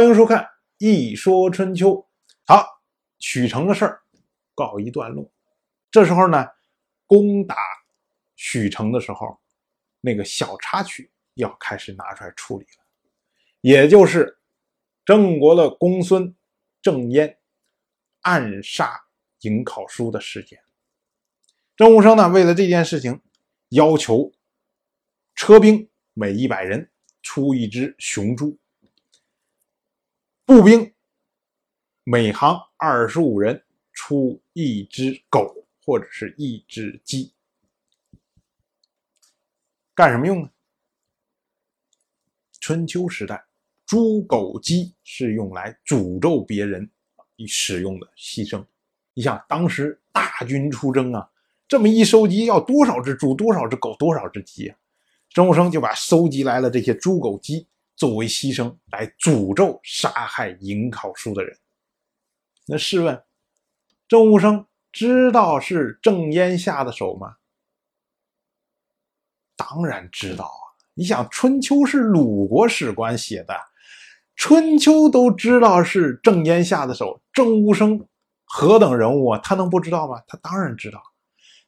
欢迎收看《一说春秋》。好，许城的事儿告一段落。这时候呢，攻打许城的时候，那个小插曲要开始拿出来处理了，也就是郑国的公孙郑淹暗杀颍考叔的事件。郑武生呢，为了这件事情，要求车兵每一百人出一只雄猪。步兵每行二十五人出一只狗或者是一只鸡，干什么用呢？春秋时代，猪狗鸡是用来诅咒别人使用的牺牲。你想，当时大军出征啊，这么一收集要多少只猪、多少只狗、多少只鸡啊？郑武生就把收集来了这些猪狗鸡。作为牺牲来诅咒杀害颍考叔的人，那试问，郑武生知道是郑淹下的手吗？当然知道啊！你想，《春秋》是鲁国史官写的，《春秋》都知道是郑淹下的手，郑武生何等人物啊？他能不知道吗？他当然知道。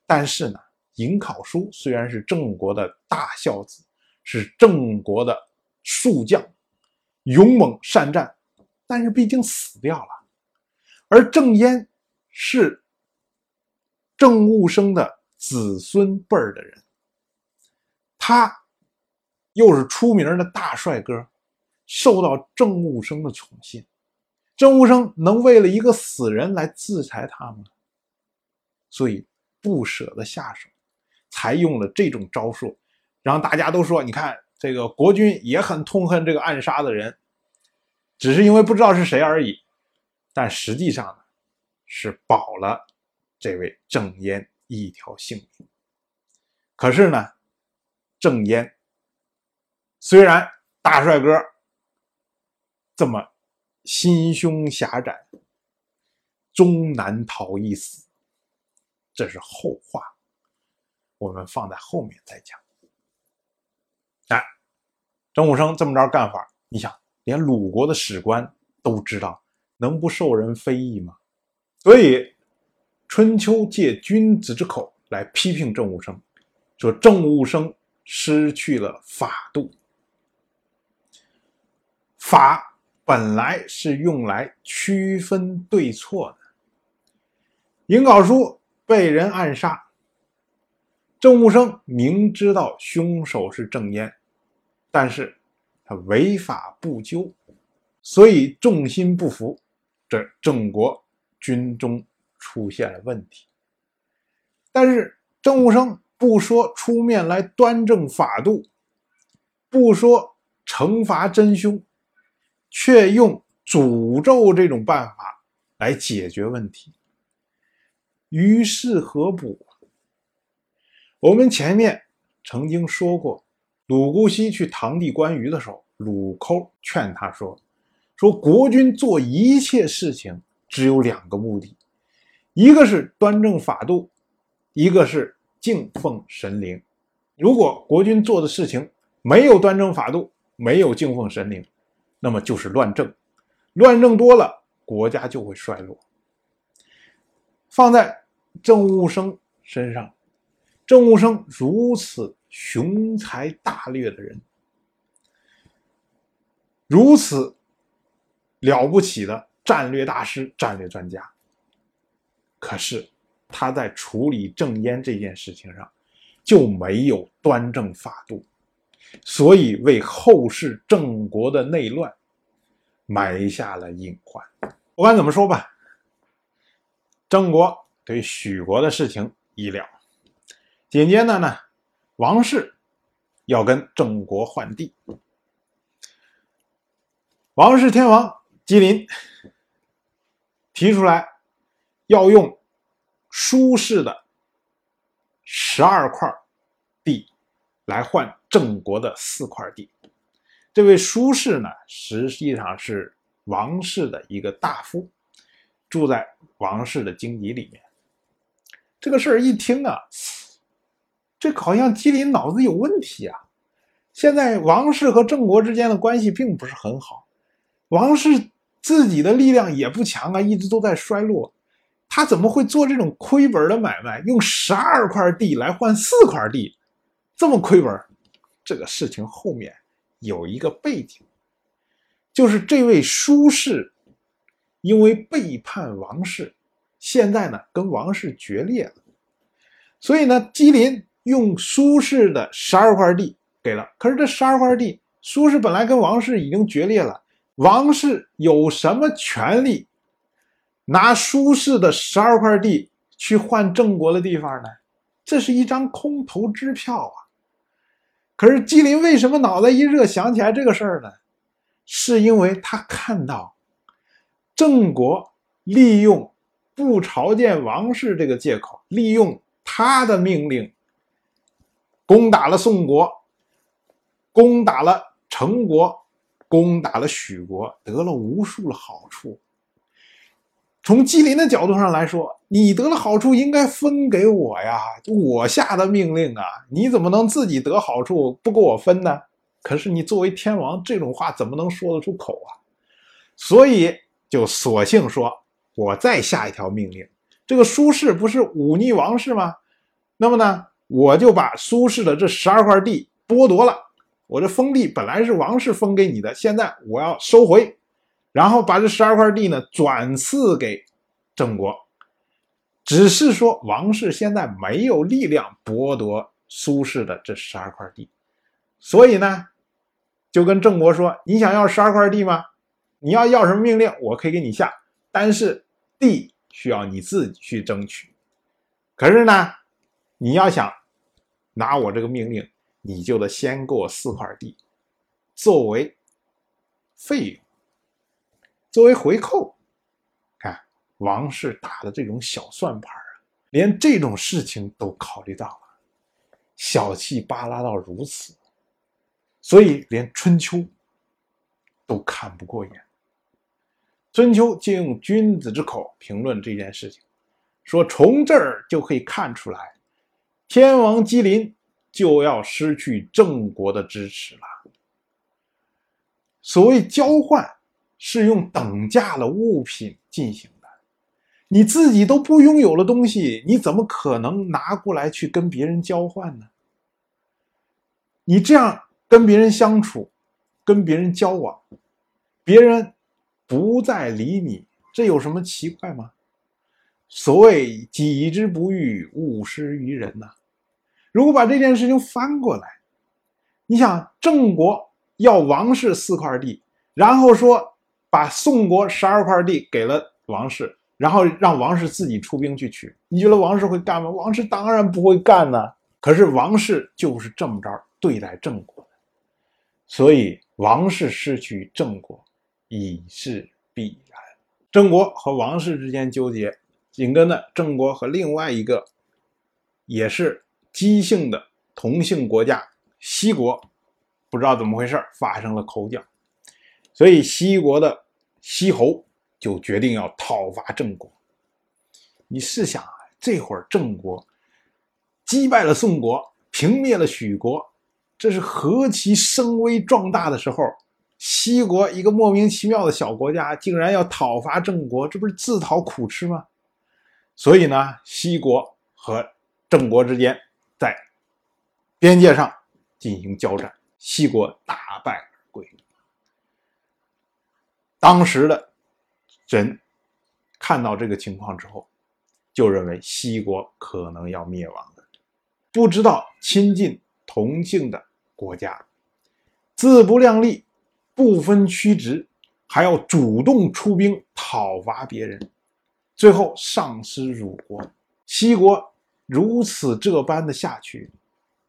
但是呢，颍考叔虽然是郑国的大孝子，是郑国的。数将勇猛善战，但是毕竟死掉了。而郑淹是郑务生的子孙辈儿的人，他又是出名的大帅哥，受到郑务生的宠信。郑务生能为了一个死人来制裁他吗？所以不舍得下手，才用了这种招数，让大家都说：“你看。”这个国君也很痛恨这个暗杀的人，只是因为不知道是谁而已。但实际上呢，是保了这位郑淹一条性命。可是呢，郑淹虽然大帅哥这么心胸狭窄，终难逃一死。这是后话，我们放在后面再讲。哎，郑武生这么着干法，你想，连鲁国的史官都知道，能不受人非议吗？所以，春秋借君子之口来批评郑武生，说郑武生失去了法度。法本来是用来区分对错的。颍考叔被人暗杀。郑武生明知道凶手是郑渊，但是他违法不究，所以众心不服，这郑国军中出现了问题。但是郑武生不说出面来端正法度，不说惩罚真凶，却用诅咒这种办法来解决问题，于事何补？我们前面曾经说过，鲁姑息去堂弟关羽的时候，鲁抠劝他说：“说国君做一切事情只有两个目的，一个是端正法度，一个是敬奉神灵。如果国君做的事情没有端正法度，没有敬奉神灵，那么就是乱政，乱政多了，国家就会衰落。放在郑务生身上。”郑务生如此雄才大略的人，如此了不起的战略大师、战略专家，可是他在处理郑烟这件事情上就没有端正法度，所以为后世郑国的内乱埋下了隐患。不管怎么说吧，郑国对许国的事情已了。紧接着呢，王室要跟郑国换地。王室天王姬林提出来，要用舒氏的十二块地来换郑国的四块地。这位舒氏呢，实际上是王室的一个大夫，住在王室的荆棘里面。这个事儿一听啊。这好像吉林脑子有问题啊！现在王室和郑国之间的关系并不是很好，王室自己的力量也不强啊，一直都在衰落，他怎么会做这种亏本的买卖？用十二块地来换四块地，这么亏本？这个事情后面有一个背景，就是这位舒氏因为背叛王室，现在呢跟王室决裂了，所以呢吉林用苏氏的十二块地给了。可是这十二块地，苏氏本来跟王氏已经决裂了，王氏有什么权利拿苏氏的十二块地去换郑国的地方呢？这是一张空头支票啊！可是吉林为什么脑袋一热想起来这个事儿呢？是因为他看到郑国利用不朝见王室这个借口，利用他的命令攻打了宋国，攻打了成国，攻打了许国，得了无数的好处。从吉林的角度上来说，你得了好处应该分给我呀，我下的命令啊，你怎么能自己得好处不给我分呢？可是你作为天王，这种话怎么能说得出口啊？所以就索性说，我再下一条命令。这个苏氏不是忤逆王室吗？那么呢，我就把苏轼的这十二块地剥夺了。我这封地本来是王室封给你的，现在我要收回。然后把这十二块地呢转赐给郑国，只是说王室现在没有力量剥夺苏轼的这十二块地，所以呢，就跟郑国说：“你想要十二块地吗？你要要什么命令，我可以给你下，但是地需要你自己去争取。可是呢，你要想拿我这个命令，你就得先给我四块地作为费用。”作为回扣，看王室打的这种小算盘啊，连这种事情都考虑到了，小气巴拉到如此，所以连春秋都看不过眼。春秋借用君子之口评论这件事情，说从这儿就可以看出来，天王姬林就要失去郑国的支持了。所谓交换。是用等价的物品进行的，你自己都不拥有的东西，你怎么可能拿过来去跟别人交换呢？你这样跟别人相处，跟别人交往，别人不再理你，这有什么奇怪吗？所谓己之不欲，勿施于人呐。如果把这件事情翻过来，你想郑国要王室四块地，然后说。把宋国十二块地给了王室，然后让王室自己出兵去取。你觉得王室会干吗？王室当然不会干呢。可是王室就是这么着对待郑国的，所以王室失去郑国已是必然。郑国和王室之间纠结，紧跟着郑国和另外一个也是姬姓的同姓国家西国，不知道怎么回事发生了口角，所以西国的。西侯就决定要讨伐郑国。你试想啊，这会儿郑国击败了宋国，平灭了许国，这是何其声威壮大的时候！西国一个莫名其妙的小国家，竟然要讨伐郑国，这不是自讨苦吃吗？所以呢，西国和郑国之间边界上进行交战，西国大败而归。当时的人看到这个情况之后，就认为西国可能要灭亡了。不知道亲近同姓的国家，自不量力，不分曲直，还要主动出兵讨伐别人，最后丧失辱国。西国如此这般的下去，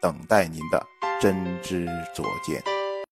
等待您的真知灼见。